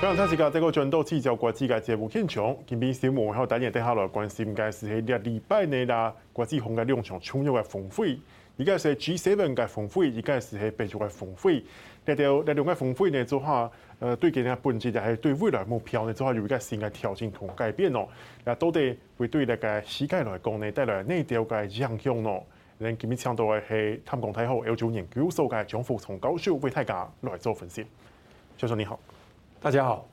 刚才是个这个转到聚焦国际的节目现场，今天新闻还有带你带下来关心，应该是喺两礼拜内啦，国际红嘅两场重要嘅峰会，一个是 G7 嘅峰会，一个是喺北约嘅峰会。呢条呢两个峰会呢，做下呃对今年本质就系对未来目标呢，做下有一个新嘅调整同改变咯。啊，到底会对那个世界来讲呢，带来哪条嘅影响咯？咱今日请到嘅系淡江大学欧洲研究所嘅张富聪教授为大家来做分析。教授你好。大家好，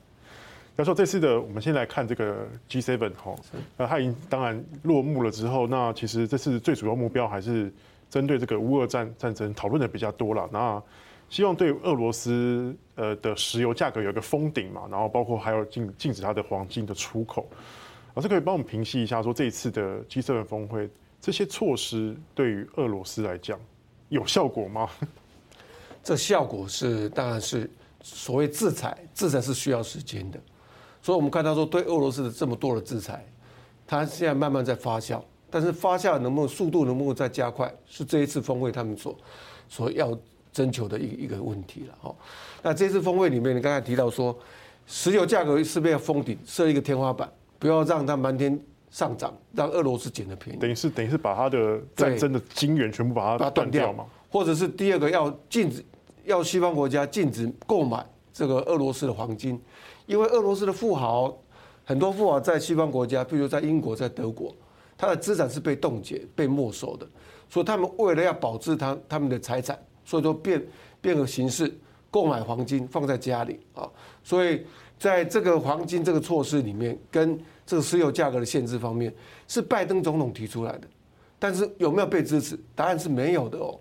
教授，这次的我们先来看这个 G7 哈，呃，它已经当然落幕了之后，那其实这次最主要目标还是针对这个乌俄战战争讨论的比较多了。那希望对俄罗斯呃的石油价格有一个封顶嘛，然后包括还有禁禁止它的黄金的出口。老师可以帮我们平息一下，说这一次的 G7 峰会这些措施对于俄罗斯来讲有效果吗？这效果是当然是。所谓制裁，制裁是需要时间的，所以我们看到说对俄罗斯的这么多的制裁，它现在慢慢在发酵，但是发酵能不能速度能不能再加快，是这一次峰会他们所所要征求的一个一个问题了哈。那这次峰会里面，你刚才提到说，石油价格是不是要封顶，设一个天花板，不要让它漫天上涨，让俄罗斯捡了便宜。等于是等于是把它的战争的金源全部把它断掉嘛，或者是第二个要禁止。要西方国家禁止购买这个俄罗斯的黄金，因为俄罗斯的富豪很多富豪在西方国家，比如在英国、在德国，他的资产是被冻结、被没收的，所以他们为了要保持他他们的财产，所以说变变个形式购买黄金放在家里啊。所以在这个黄金这个措施里面，跟这个石油价格的限制方面，是拜登总统提出来的，但是有没有被支持？答案是没有的哦。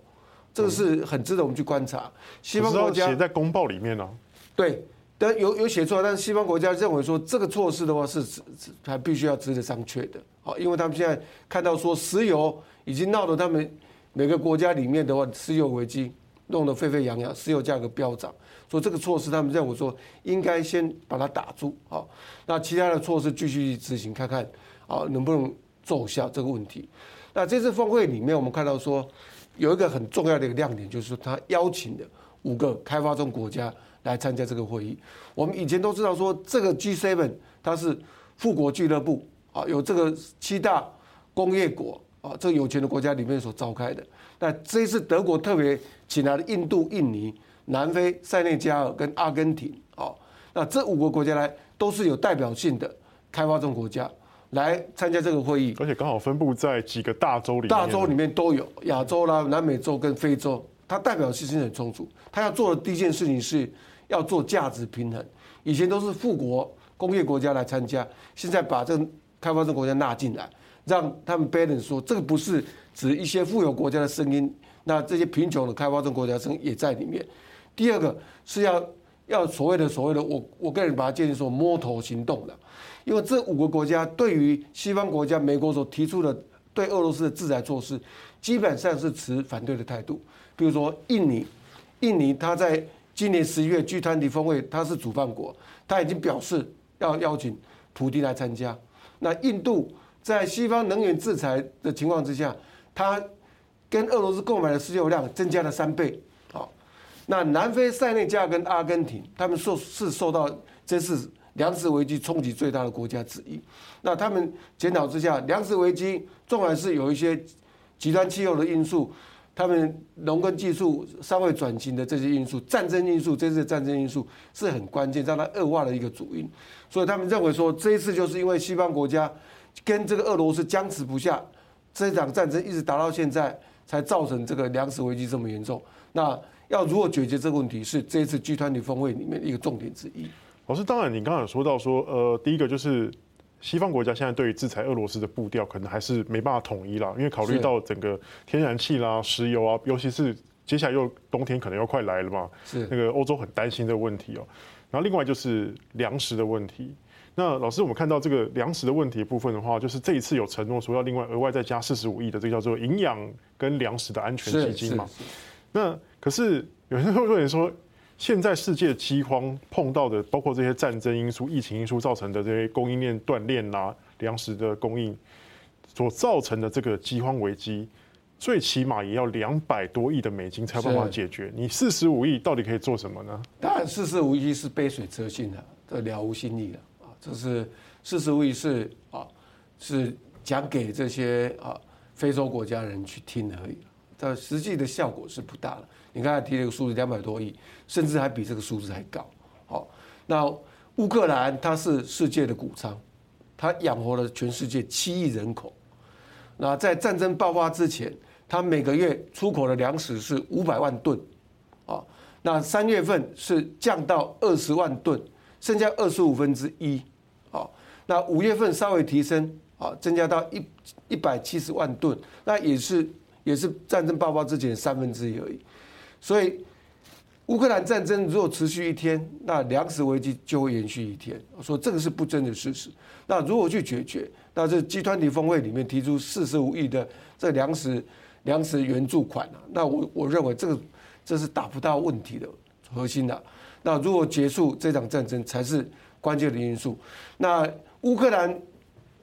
这个是很值得我们去观察。西方国家写在公报里面呢，对，但有有写出来，但是西方国家认为说这个措施的话是还必须要值得商榷的好，因为他们现在看到说石油已经闹得他们每个国家里面的话石油危机弄得沸沸扬扬，石油价格飙涨，所以这个措施他们认为说应该先把它打住好，那其他的措施继续执行看看啊能不能奏效这个问题。那这次峰会里面我们看到说。有一个很重要的一个亮点，就是他邀请了五个开发中国家来参加这个会议。我们以前都知道说，这个 G7 它是富国俱乐部啊，有这个七大工业国啊，这个有钱的国家里面所召开的。那这一次德国特别请来了印度、印尼、南非、塞内加尔跟阿根廷啊，那这五个国家来都是有代表性的开发中国家。来参加这个会议，而且刚好分布在几个大洲里面。大洲里面都有亚洲啦、南美洲跟非洲，它代表性很充足。它要做的第一件事情是要做价值平衡。以前都是富国工业国家来参加，现在把这个开发中国家纳进来，让他们 balance 说这个不是指一些富有国家的声音，那这些贫穷的开发中国家声音也在里面。第二个是要要所谓的所谓的我我个人把它建议说摸头行动的。因为这五个国家对于西方国家、美国所提出的对俄罗斯的制裁措施，基本上是持反对的态度。比如说印尼，印尼它在今年十一月 G20 峰会，它是主办国，他已经表示要邀请普丁来参加。那印度在西方能源制裁的情况之下，它跟俄罗斯购买的石油量增加了三倍。那南非、塞内加尔跟阿根廷，他们受是受到这次。粮食危机冲击最大的国家之一，那他们检讨之下，粮食危机纵然是有一些极端气候的因素，他们农耕技术尚未转型的这些因素，战争因素，这次战争因素是很关键，让它恶化的一个主因。所以他们认为说，这一次就是因为西方国家跟这个俄罗斯僵持不下，这场战争一直打到现在，才造成这个粮食危机这么严重。那要如何解决这个问题，是这一次 G 团体峰会里面的一个重点之一。老师，当然，你刚刚有说到说，呃，第一个就是西方国家现在对于制裁俄罗斯的步调可能还是没办法统一啦，因为考虑到整个天然气啦、石油啊，尤其是接下来又冬天可能要快来了嘛，是那个欧洲很担心这个问题哦。然后另外就是粮食的问题。那老师，我们看到这个粮食的问题的部分的话，就是这一次有承诺说要另外额外再加四十五亿的这个叫做营养跟粮食的安全基金嘛。那可是有些会说。现在世界饥荒碰到的，包括这些战争因素、疫情因素造成的这些供应链断裂啦，粮食的供应所造成的这个饥荒危机，最起码也要两百多亿的美金才有办法解决。你四十五亿到底可以做什么呢？当然，四十五亿是杯水车薪的，这了无新意了啊！这是四十五亿是啊，是讲给这些啊非洲国家人去听而已，但实际的效果是不大的。你刚才提了一个数字两百多亿，甚至还比这个数字还高。好，那乌克兰它是世界的谷仓，它养活了全世界七亿人口。那在战争爆发之前，它每个月出口的粮食是五百万吨，啊，那三月份是降到二十万吨，剩下二十五分之一，啊，那五月份稍微提升，啊，增加到一一百七十万吨，那也是也是战争爆发之前的三分之一而已。所以，乌克兰战争如果持续一天，那粮食危机就会延续一天。我说这个是不争的事实。那如何去解决？那这集团体峰会里面提出四十五亿的这粮食粮食援助款啊，那我我认为这个这是打不到问题的核心的。那如果结束这场战争才是关键的因素。那乌克兰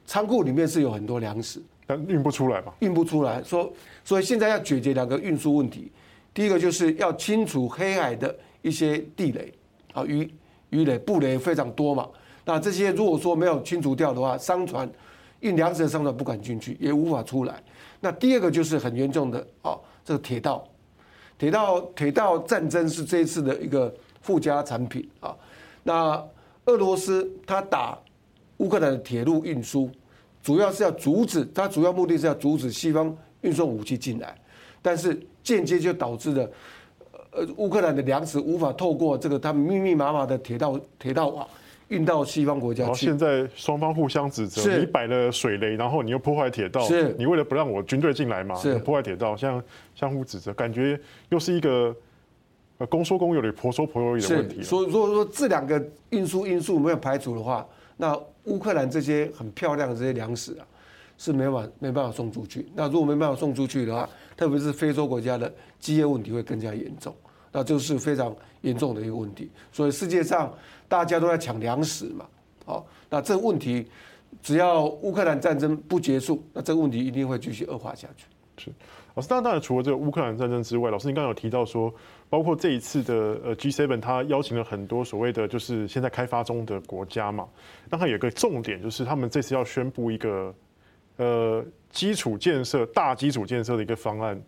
仓库里面是有很多粮食，但运不出来吧？运不出来，说所以现在要解决两个运输问题。第一个就是要清除黑海的一些地雷啊，鱼鱼雷、布雷非常多嘛。那这些如果说没有清除掉的话，商船运粮食的商船不敢进去，也无法出来。那第二个就是很严重的啊，这个铁道，铁道铁道战争是这一次的一个附加产品啊。那俄罗斯他打乌克兰的铁路运输，主要是要阻止，它主要目的是要阻止西方运送武器进来。但是间接就导致了，呃，乌克兰的粮食无法透过这个他们密密麻麻的铁道铁道网运到西方国家去。现在双方互相指责，你摆了水雷，然后你又破坏铁道，是你为了不让我军队进来嘛？是破坏铁道，相相互指责，感觉又是一个呃公说公有理，婆说婆有理的问题。所以如果说这两个运输因素没有排除的话，那乌克兰这些很漂亮的这些粮食啊。是没办法没办法送出去。那如果没办法送出去的话，特别是非洲国家的饥饿问题会更加严重，那就是非常严重的一个问题。所以世界上大家都在抢粮食嘛，好，那这个问题只要乌克兰战争不结束，那这个问题一定会继续恶化下去。是，老师，当然除了这个乌克兰战争之外，老师您刚刚有提到说，包括这一次的呃 G7，他邀请了很多所谓的就是现在开发中的国家嘛，那他有个重点就是他们这次要宣布一个。呃，基础建设大基础建设的一个方案，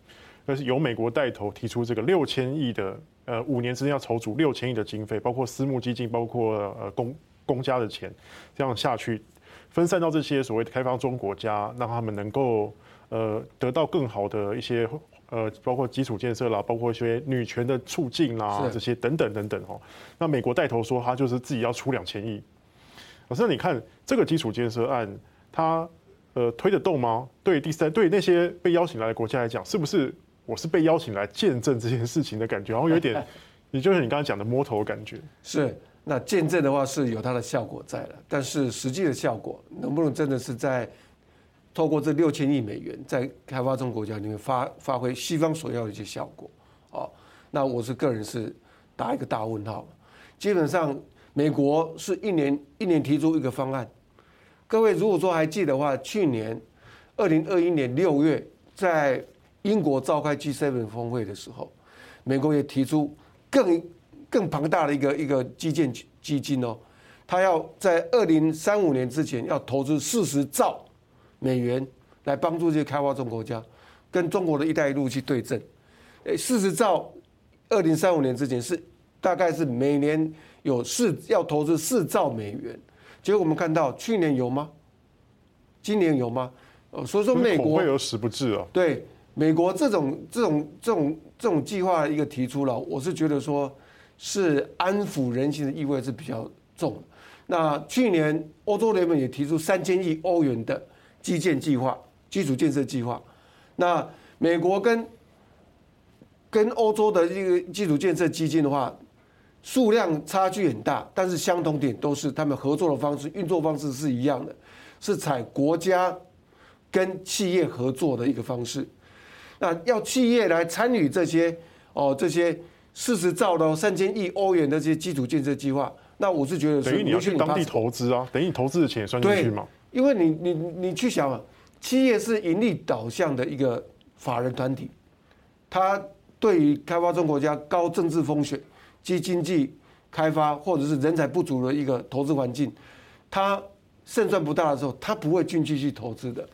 那是由美国带头提出这个六千亿的，呃，五年之内要筹组六千亿的经费，包括私募基金，包括呃公公家的钱，这样下去分散到这些所谓的开发中国家，让他们能够呃得到更好的一些呃，包括基础建设啦，包括一些女权的促进啦，这些等等等等哦。那美国带头说，他就是自己要出两千亿。老师你看这个基础建设案，它。呃，推得动吗？对第三，对那些被邀请来的国家来讲，是不是我是被邀请来见证这件事情的感觉？然后有一点，也就是你刚才讲的摸头的感觉。是，那见证的话是有它的效果在了，但是实际的效果能不能真的是在透过这六千亿美元在开发中国家里面发发挥西方所要的一些效果？哦，那我是个人是打一个大问号。基本上，美国是一年一年提出一个方案。各位如果说还记得的话，去年二零二一年六月在英国召开 G7 峰会的时候，美国也提出更更庞大的一个一个基建基金哦，他要在二零三五年之前要投资四十兆美元来帮助这些开发中国家跟中国的一带一路去对阵。诶，四十兆，二零三五年之前是大概是每年有四要投资四兆美元。结果我们看到去年有吗？今年有吗？呃，所以说美国会有时不至啊。对，美国这种这种这种这种计划一个提出了，我是觉得说是安抚人心的意味是比较重的。那去年欧洲联盟也提出三千亿欧元的基建计划、基础建设计划。那美国跟跟欧洲的这个基础建设基金的话。数量差距很大，但是相同点都是他们合作的方式、运作方式是一样的，是采国家跟企业合作的一个方式。那要企业来参与这些哦，这些四十兆的三千亿欧元的这些基础建设计划，那我是觉得是等于你要去当地投资啊，等于你投资的钱也算进去嘛。因为你你你去想啊，企业是盈利导向的一个法人团体，它对于开发中国家高政治风险。及经济开发或者是人才不足的一个投资环境，它胜算不大的时候，它不会进去去投资的。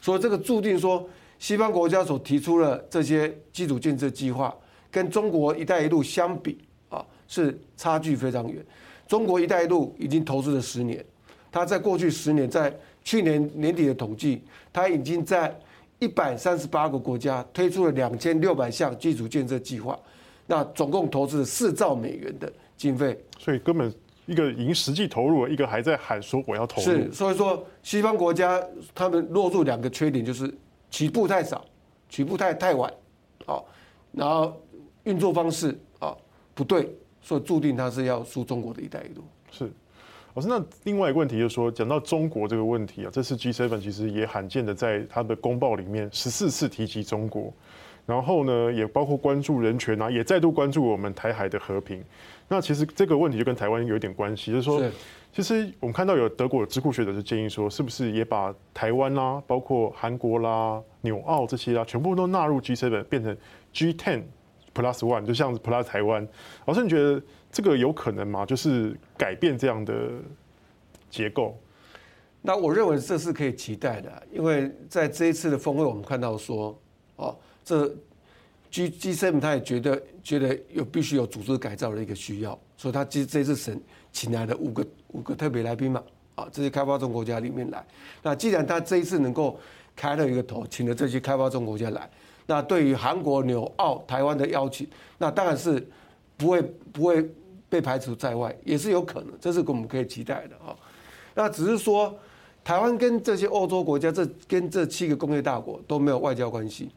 所以这个注定说，西方国家所提出的这些基础建设计划，跟中国“一带一路”相比啊，是差距非常远。中国“一带一路”已经投资了十年，它在过去十年，在去年年底的统计，它已经在一百三十八个国家推出了两千六百项基础建设计划，那总共投资了四兆美元的经费。所以根本一个已经实际投入了，一个还在喊说我要投入。是，所以说西方国家他们落入两个缺点，就是起步太少，起步太太晚，啊，然后运作方式啊不对，所以注定他是要输中国的一带一路。是。老师，那另外一个问题就是说，讲到中国这个问题啊，这次 G7 其实也罕见的在他的公报里面十四次提及中国，然后呢，也包括关注人权啊，也再度关注我们台海的和平。那其实这个问题就跟台湾有一点关系，就是说，其实我们看到有德国的智库学者就建议说，是不是也把台湾啦，包括韩国啦、纽澳这些啊，全部都纳入 G7，变成 G10 Plus One，就像是 Plus 台湾。老师，你觉得？这个有可能吗？就是改变这样的结构？那我认为这是可以期待的，因为在这一次的峰会，我们看到说，哦，这 G G7 他也觉得觉得有必须有组织改造的一个需要，所以他这这次省请来了五个五个特别来宾嘛，啊，这些开发中国家里面来。那既然他这一次能够开了一个头，请了这些开发中国家来，那对于韩国、纽澳、台湾的邀请，那当然是不会不会。被排除在外也是有可能，这是我们可以期待的啊。那只是说，台湾跟这些欧洲国家，这跟这七个工业大国都没有外交关系。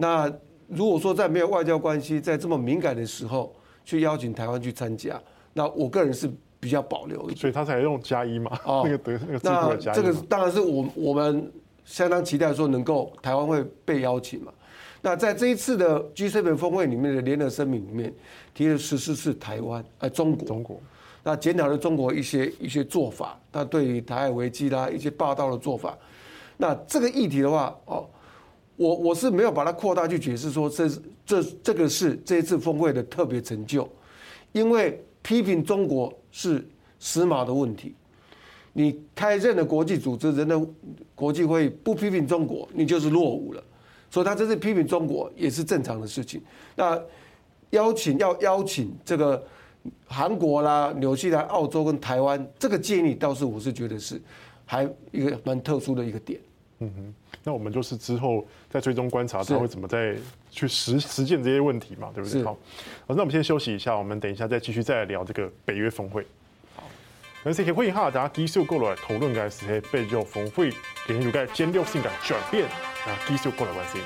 那如果说在没有外交关系，在这么敏感的时候去邀请台湾去参加，那我个人是比较保留的。所以他才用加一嘛？哦，那个德那个那这个当然是我我们相当期待说能够台湾会被邀请嘛。那在这一次的 G7 峰会里面的联合声明里面，提了十四次台湾，呃，中国，中国，那检讨了中国一些一些做法，那对于台海危机啦一些霸道的做法，那这个议题的话，哦，我我是没有把它扩大去解释说这这这个是这一次峰会的特别成就，因为批评中国是时髦的问题，你开任的国际组织人的国际会议不批评中国，你就是落伍了。所以他这次批评中国也是正常的事情。那邀请要邀请这个韩国啦、纽西兰、澳洲跟台湾，这个建议倒是我是觉得是还一个蛮特殊的一个点。嗯哼，那我们就是之后再追踪观察他会怎么再去实实践这些问题嘛，对不对？好，好，那我们先休息一下，我们等一下再继续再来聊这个北约峰会。好，那这个会议哈，大家继续过来讨论该是北约峰会，给人有个战略性感转变。啊，继续过来关心。